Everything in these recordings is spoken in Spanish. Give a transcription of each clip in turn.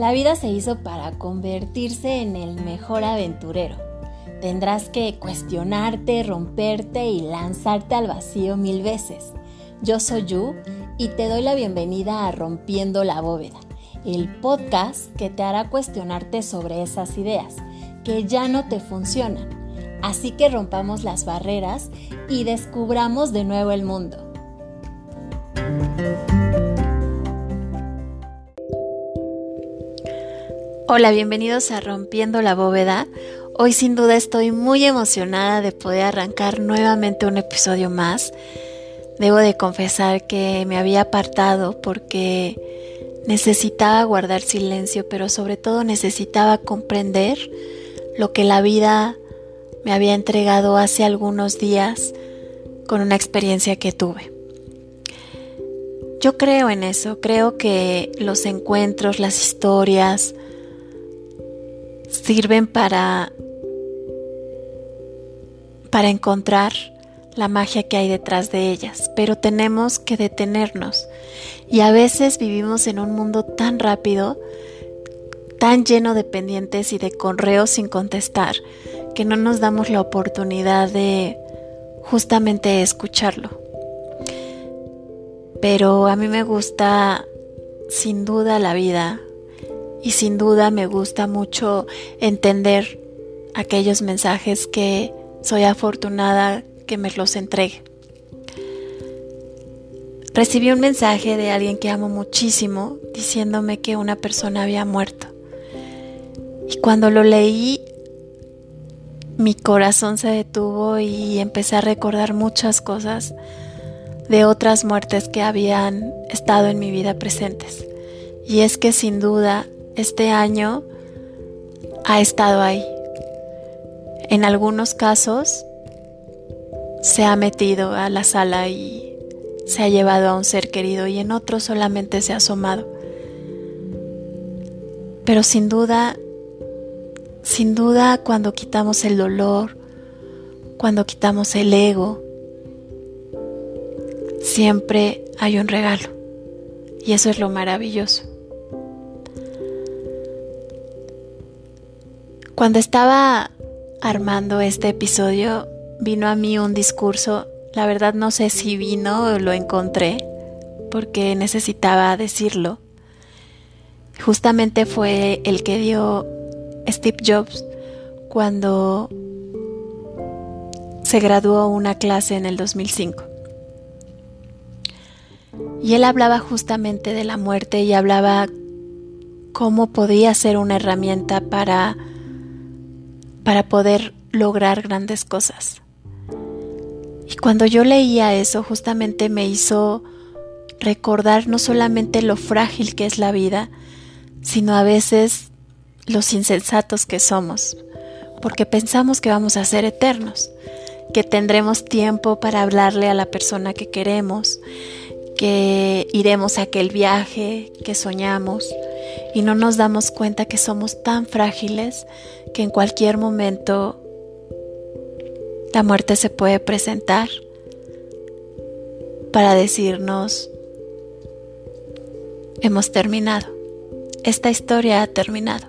La vida se hizo para convertirse en el mejor aventurero. Tendrás que cuestionarte, romperte y lanzarte al vacío mil veces. Yo soy Yu y te doy la bienvenida a Rompiendo la Bóveda, el podcast que te hará cuestionarte sobre esas ideas que ya no te funcionan. Así que rompamos las barreras y descubramos de nuevo el mundo. Hola, bienvenidos a Rompiendo la Bóveda. Hoy sin duda estoy muy emocionada de poder arrancar nuevamente un episodio más. Debo de confesar que me había apartado porque necesitaba guardar silencio, pero sobre todo necesitaba comprender lo que la vida me había entregado hace algunos días con una experiencia que tuve. Yo creo en eso, creo que los encuentros, las historias, sirven para, para encontrar la magia que hay detrás de ellas, pero tenemos que detenernos. Y a veces vivimos en un mundo tan rápido, tan lleno de pendientes y de correos sin contestar, que no nos damos la oportunidad de justamente escucharlo. Pero a mí me gusta sin duda la vida, y sin duda me gusta mucho entender aquellos mensajes que soy afortunada que me los entregue. Recibí un mensaje de alguien que amo muchísimo diciéndome que una persona había muerto. Y cuando lo leí, mi corazón se detuvo y empecé a recordar muchas cosas de otras muertes que habían estado en mi vida presentes. Y es que sin duda este año ha estado ahí. En algunos casos se ha metido a la sala y se ha llevado a un ser querido y en otros solamente se ha asomado. Pero sin duda, sin duda cuando quitamos el dolor, cuando quitamos el ego, siempre hay un regalo. Y eso es lo maravilloso. Cuando estaba armando este episodio, vino a mí un discurso, la verdad no sé si vino o lo encontré, porque necesitaba decirlo. Justamente fue el que dio Steve Jobs cuando se graduó una clase en el 2005. Y él hablaba justamente de la muerte y hablaba cómo podía ser una herramienta para para poder lograr grandes cosas. Y cuando yo leía eso, justamente me hizo recordar no solamente lo frágil que es la vida, sino a veces los insensatos que somos, porque pensamos que vamos a ser eternos, que tendremos tiempo para hablarle a la persona que queremos, que iremos a aquel viaje que soñamos y no nos damos cuenta que somos tan frágiles que en cualquier momento la muerte se puede presentar para decirnos, hemos terminado, esta historia ha terminado.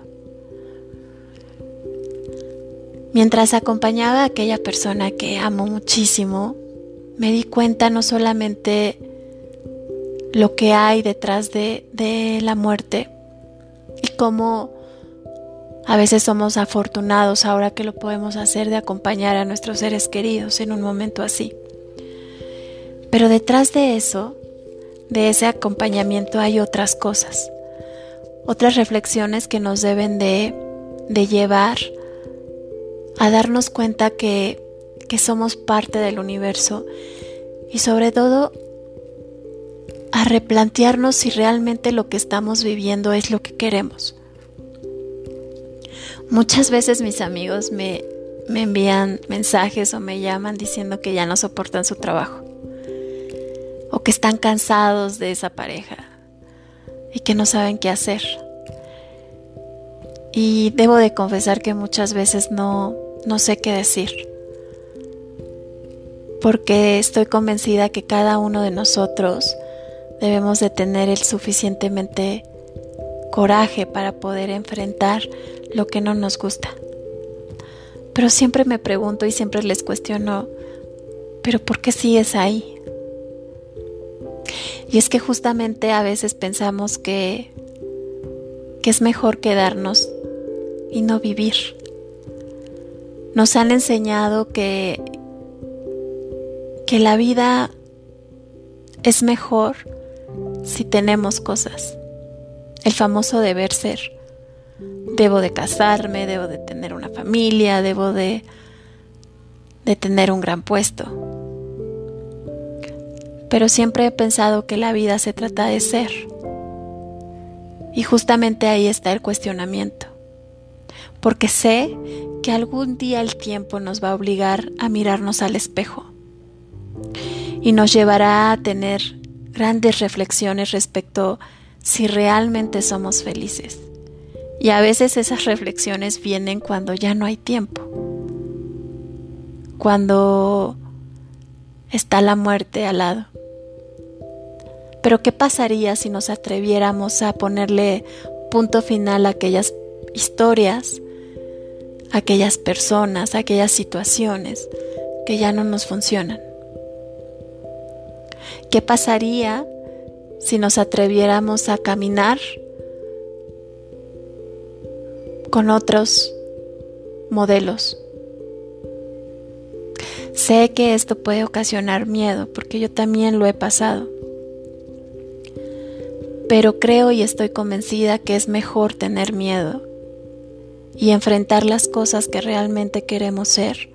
Mientras acompañaba a aquella persona que amo muchísimo, me di cuenta no solamente lo que hay detrás de, de la muerte y cómo a veces somos afortunados ahora que lo podemos hacer de acompañar a nuestros seres queridos en un momento así. Pero detrás de eso, de ese acompañamiento hay otras cosas, otras reflexiones que nos deben de, llevar a darnos cuenta que, que somos parte del universo y sobre todo a replantearnos si realmente lo que estamos viviendo es lo que queremos. Muchas veces mis amigos me, me envían mensajes o me llaman diciendo que ya no soportan su trabajo o que están cansados de esa pareja y que no saben qué hacer. Y debo de confesar que muchas veces no, no sé qué decir, porque estoy convencida que cada uno de nosotros debemos de tener el suficientemente coraje para poder enfrentar lo que no nos gusta. Pero siempre me pregunto y siempre les cuestiono, ¿pero por qué sigues ahí? Y es que justamente a veces pensamos que, que es mejor quedarnos y no vivir. Nos han enseñado que, que la vida es mejor si tenemos cosas. El famoso deber ser. Debo de casarme, debo de tener una familia, debo de, de tener un gran puesto. Pero siempre he pensado que la vida se trata de ser. Y justamente ahí está el cuestionamiento. Porque sé que algún día el tiempo nos va a obligar a mirarnos al espejo y nos llevará a tener grandes reflexiones respecto si realmente somos felices. Y a veces esas reflexiones vienen cuando ya no hay tiempo, cuando está la muerte al lado. Pero ¿qué pasaría si nos atreviéramos a ponerle punto final a aquellas historias aquellas personas, aquellas situaciones que ya no nos funcionan. ¿Qué pasaría si nos atreviéramos a caminar con otros modelos? Sé que esto puede ocasionar miedo porque yo también lo he pasado. Pero creo y estoy convencida que es mejor tener miedo y enfrentar las cosas que realmente queremos ser,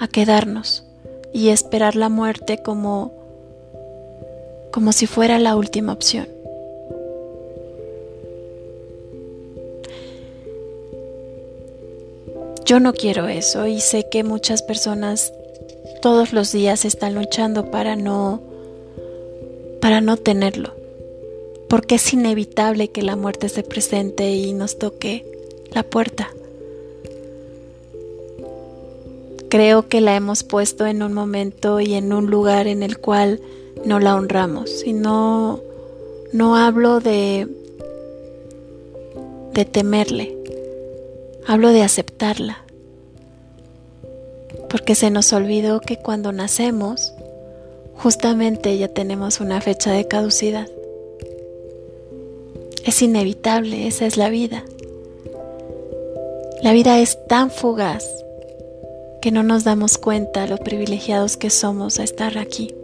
a quedarnos y esperar la muerte como como si fuera la última opción. Yo no quiero eso y sé que muchas personas todos los días están luchando para no para no tenerlo. Porque es inevitable que la muerte se presente y nos toque la puerta. Creo que la hemos puesto en un momento y en un lugar en el cual no la honramos. Y no, hablo de, de temerle, hablo de aceptarla. Porque se nos olvidó que cuando nacemos, justamente ya tenemos una fecha de caducidad. Es inevitable, esa es la vida. La vida es tan fugaz que no nos damos cuenta lo privilegiados que somos a estar aquí.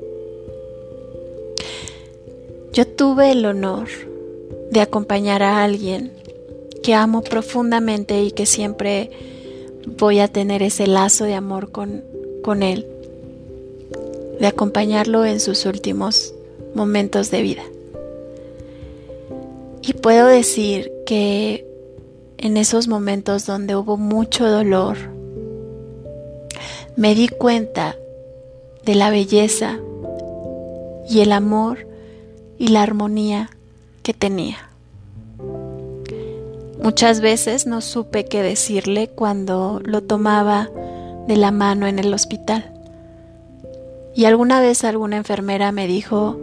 Yo tuve el honor de acompañar a alguien que amo profundamente y que siempre voy a tener ese lazo de amor con, con él, de acompañarlo en sus últimos momentos de vida. Y puedo decir que en esos momentos donde hubo mucho dolor, me di cuenta de la belleza y el amor y la armonía que tenía. Muchas veces no supe qué decirle cuando lo tomaba de la mano en el hospital. Y alguna vez alguna enfermera me dijo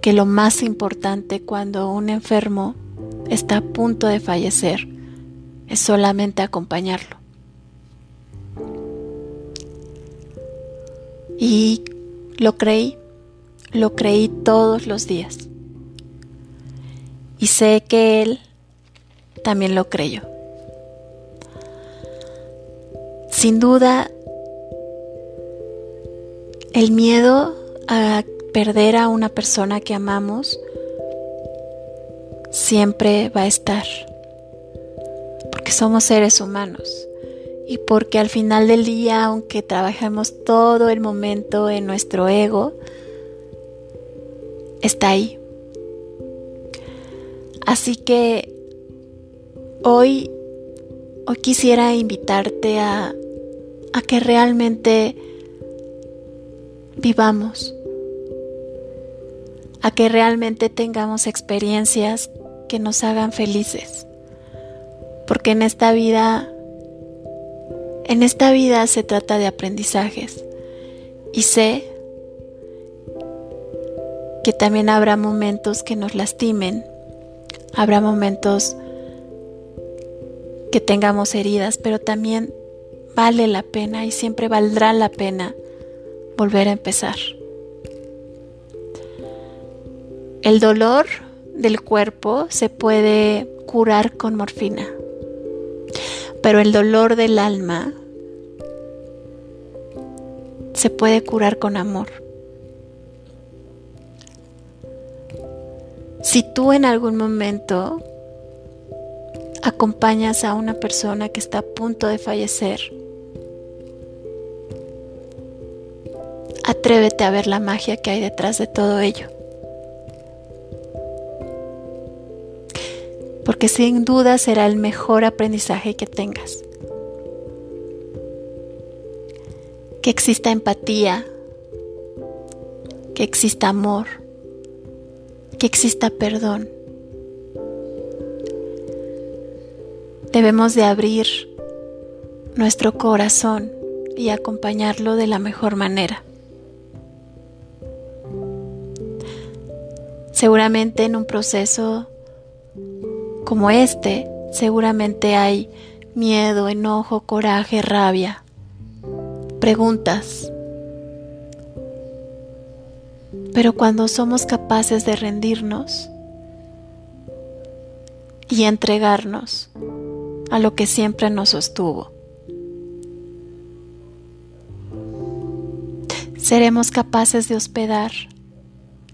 que lo más importante cuando un enfermo está a punto de fallecer, es solamente acompañarlo. Y lo creí, lo creí todos los días. Y sé que él también lo creyó. Sin duda, el miedo a perder a una persona que amamos siempre va a estar, porque somos seres humanos y porque al final del día, aunque trabajemos todo el momento en nuestro ego, está ahí. Así que hoy, hoy quisiera invitarte a, a que realmente vivamos, a que realmente tengamos experiencias que nos hagan felices. Porque en esta vida, en esta vida se trata de aprendizajes. Y sé que también habrá momentos que nos lastimen Habrá momentos que tengamos heridas, pero también vale la pena y siempre valdrá la pena volver a empezar. El dolor del cuerpo se puede curar con morfina, pero el dolor del alma se puede curar con amor. Si tú en algún momento acompañas a una persona que está a punto de fallecer, atrévete a ver la magia que hay detrás de todo ello. Porque sin duda será el mejor aprendizaje que tengas. Que exista empatía, que exista amor, que exista perdón. Debemos de abrir nuestro corazón y acompañarlo de la mejor manera. Seguramente en un proceso como este, seguramente hay miedo, enojo, coraje, rabia, preguntas. Pero cuando somos capaces de rendirnos y entregarnos a lo que siempre nos sostuvo, seremos capaces de hospedar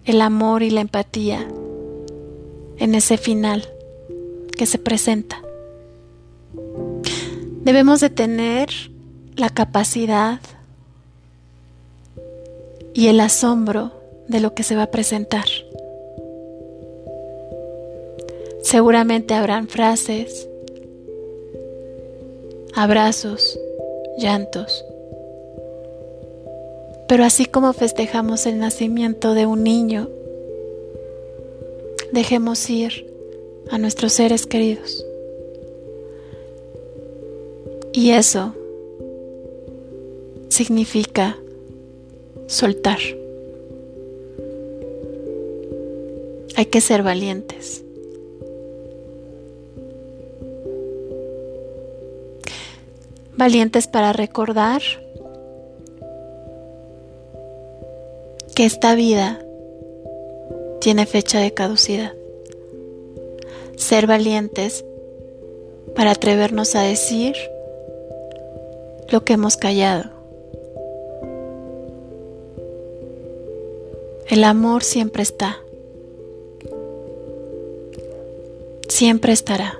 el amor y la empatía en ese final que se presenta. Debemos de tener la capacidad y el asombro de lo que se va a presentar. Seguramente habrán frases, abrazos, llantos, pero así como festejamos el nacimiento de un niño, dejemos ir a nuestros seres queridos. Y eso significa soltar. Hay que ser valientes. Valientes para recordar que esta vida tiene fecha de caducidad. Ser valientes para atrevernos a decir lo que hemos callado. El amor siempre está. Siempre estará.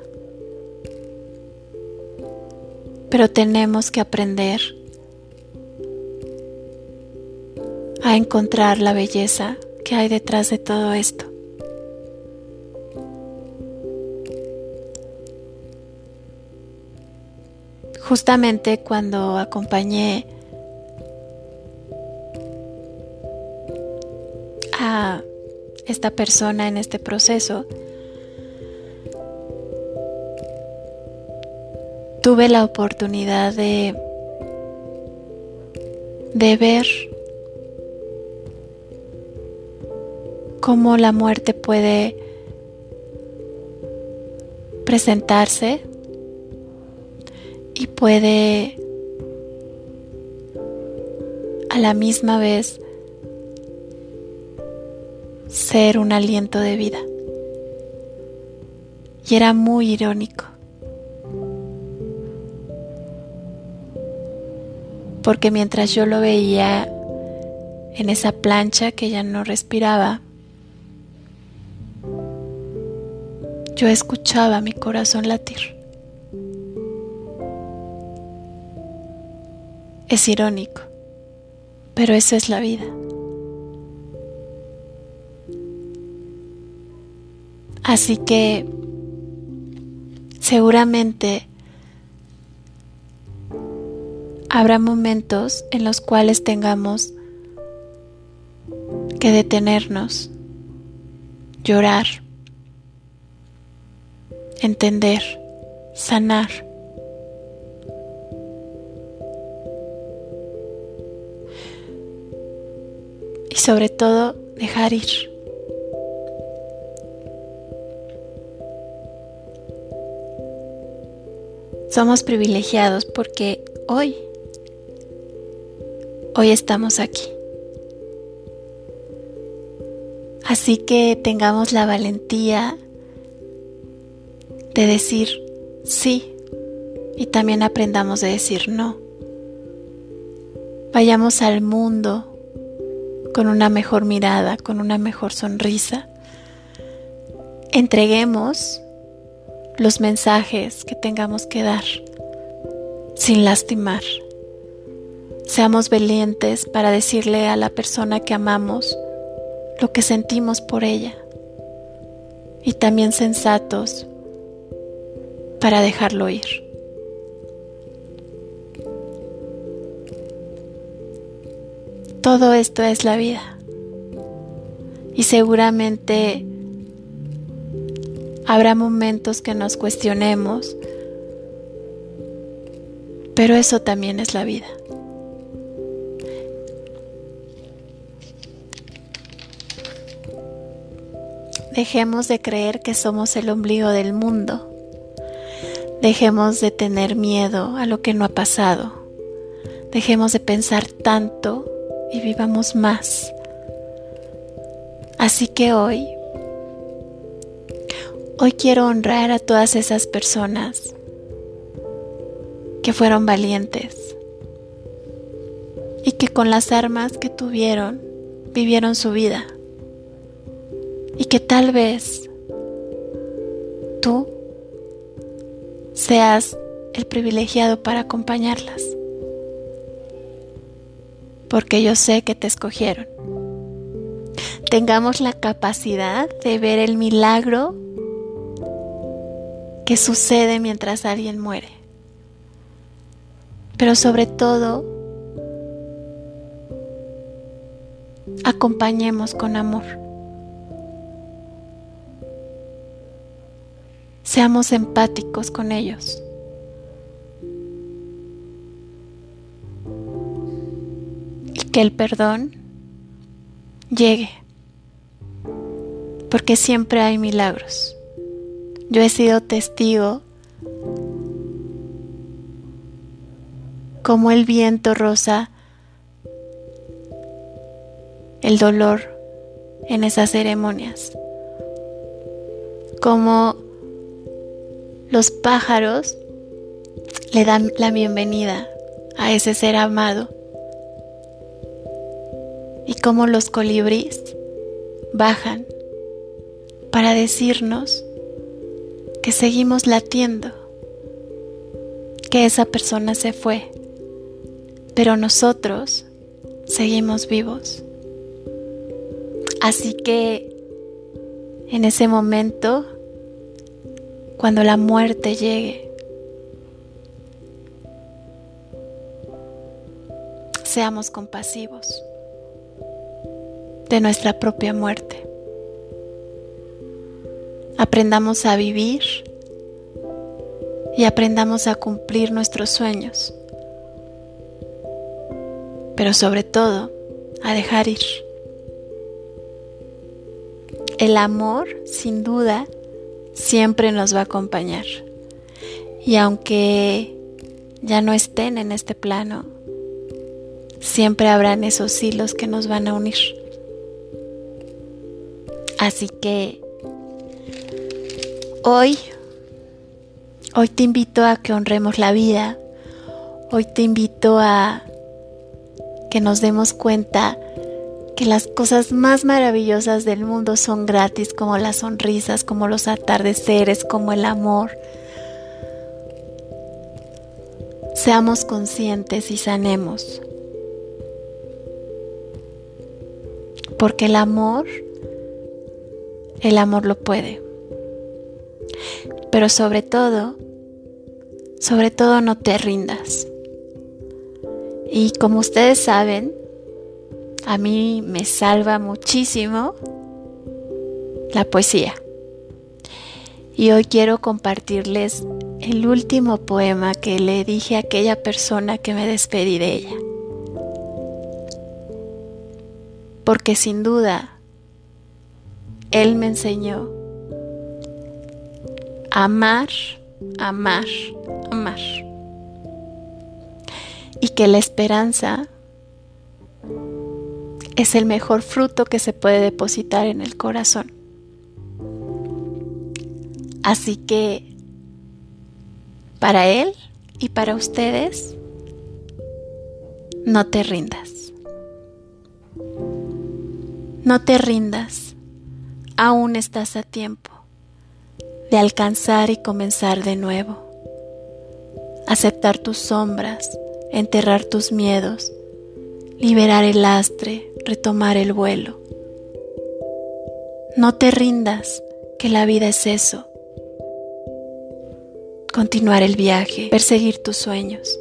Pero tenemos que aprender a encontrar la belleza que hay detrás de todo esto. Justamente cuando acompañé a esta persona en este proceso, tuve la oportunidad de, de ver cómo la muerte puede presentarse y puede a la misma vez ser un aliento de vida. Y era muy irónico. Porque mientras yo lo veía en esa plancha que ya no respiraba, yo escuchaba mi corazón latir. Es irónico, pero esa es la vida. Así que seguramente habrá momentos en los cuales tengamos que detenernos, llorar, entender, sanar. Y sobre todo, dejar ir. Somos privilegiados porque hoy hoy estamos aquí. Así que tengamos la valentía de decir sí y también aprendamos de decir no. Vayamos al mundo con una mejor mirada, con una mejor sonrisa. Entreguemos los mensajes que tengamos que dar sin lastimar. Seamos valientes para decirle a la persona que amamos lo que sentimos por ella y también sensatos para dejarlo ir. Todo esto es la vida y seguramente habrá momentos que nos cuestionemos, pero eso también es la vida. Dejemos de creer que somos el ombligo del mundo. Dejemos de tener miedo a lo que no ha pasado. Dejemos de pensar tanto y vivamos más. Así que hoy, hoy quiero honrar a todas esas personas que fueron valientes y que con las armas que tuvieron vivieron su vida y que tal vez tú seas el privilegiado para acompañarlas, porque yo sé que te escogieron. Tengamos la capacidad de ver el milagro que sucede mientras alguien muere, pero sobre todo, acompañemos con amor. Seamos empáticos con ellos. Y que el perdón llegue. Porque siempre hay milagros. Yo he sido testigo como el viento rosa el dolor en esas ceremonias. Como los pájaros le dan la bienvenida a ese ser amado. Y como los colibríes bajan para decirnos que seguimos latiendo, que esa persona se fue, pero nosotros seguimos vivos. Así que en ese momento cuando la muerte llegue. Seamos compasivos de nuestra propia muerte. Aprendamos a vivir y aprendamos a cumplir nuestros sueños, pero sobre todo a dejar ir. El amor, sin duda, siempre nos va a acompañar. Y aunque ya no estén en este plano, siempre habrán esos hilos que nos van a unir. Así que hoy, hoy te invito a que honremos la vida, hoy te invito a que nos demos cuenta que las cosas más maravillosas del mundo son gratis, como las sonrisas, como los atardeceres, como el amor. Seamos conscientes y sanemos. Porque el amor, el amor lo puede. Pero sobre todo, sobre todo no te rindas. Y como ustedes saben, a mí me salva muchísimo la poesía. Y hoy quiero compartirles el último poema que le dije a aquella persona que me despedí de ella. Porque sin duda, Él me enseñó a amar, amar, amar. Y que la esperanza es el mejor fruto que se puede depositar en el corazón. Así que para él y para ustedes, no te rindas. No te rindas. Aún estás a tiempo de alcanzar y comenzar de nuevo. Aceptar tus sombras, enterrar tus miedos, liberar el lastre, retomar el vuelo. No te rindas, que la vida es eso. Continuar el viaje, perseguir tus sueños,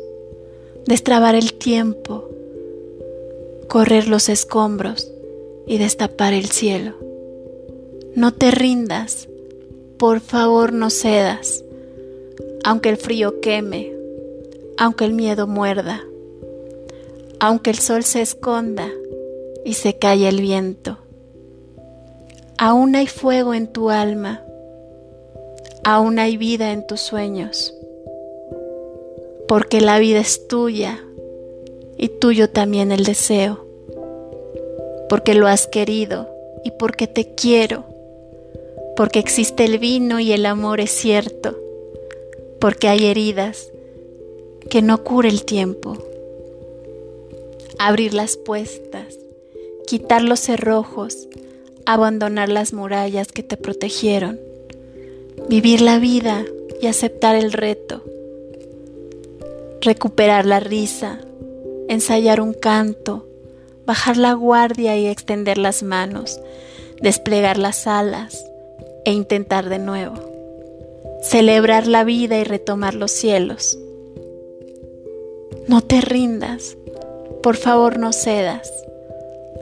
destrabar el tiempo, correr los escombros y destapar el cielo. No te rindas, por favor no cedas, aunque el frío queme, aunque el miedo muerda, aunque el sol se esconda y se calle el viento. Aún hay fuego en tu alma, aún hay vida en tus sueños, porque la vida es tuya y tuyo también el deseo, porque lo has querido y porque te quiero. Porque existe el vino y el amor es cierto, porque hay heridas que no cura el tiempo. Abrir las puestas, quitar los cerrojos, abandonar las murallas que te protegieron, vivir la vida y aceptar el reto, recuperar la risa, ensayar un canto, bajar la guardia y extender las manos, desplegar las alas, e intentar de nuevo. Celebrar la vida y retomar los cielos. No te rindas, por favor no cedas,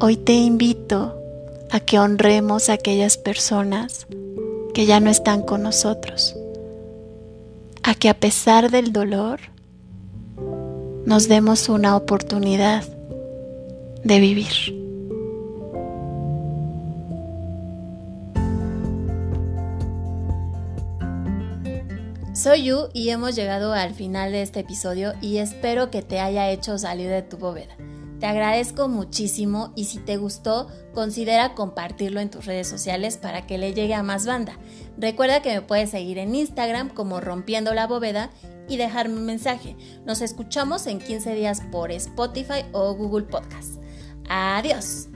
hoy te invito a que honremos a aquellas personas que ya no están con nosotros, a que a pesar del dolor nos demos una oportunidad de vivir. Soy Yu y hemos llegado al final de este episodio y espero que te haya hecho salir de tu bóveda. Te agradezco muchísimo y si te gustó, considera compartirlo en tus redes sociales para que le llegue a más banda. Recuerda que me puedes seguir en Instagram como Rompiendo la Bóveda y dejarme un mensaje. Nos escuchamos en 15 días por Spotify o Google Podcast. Adiós.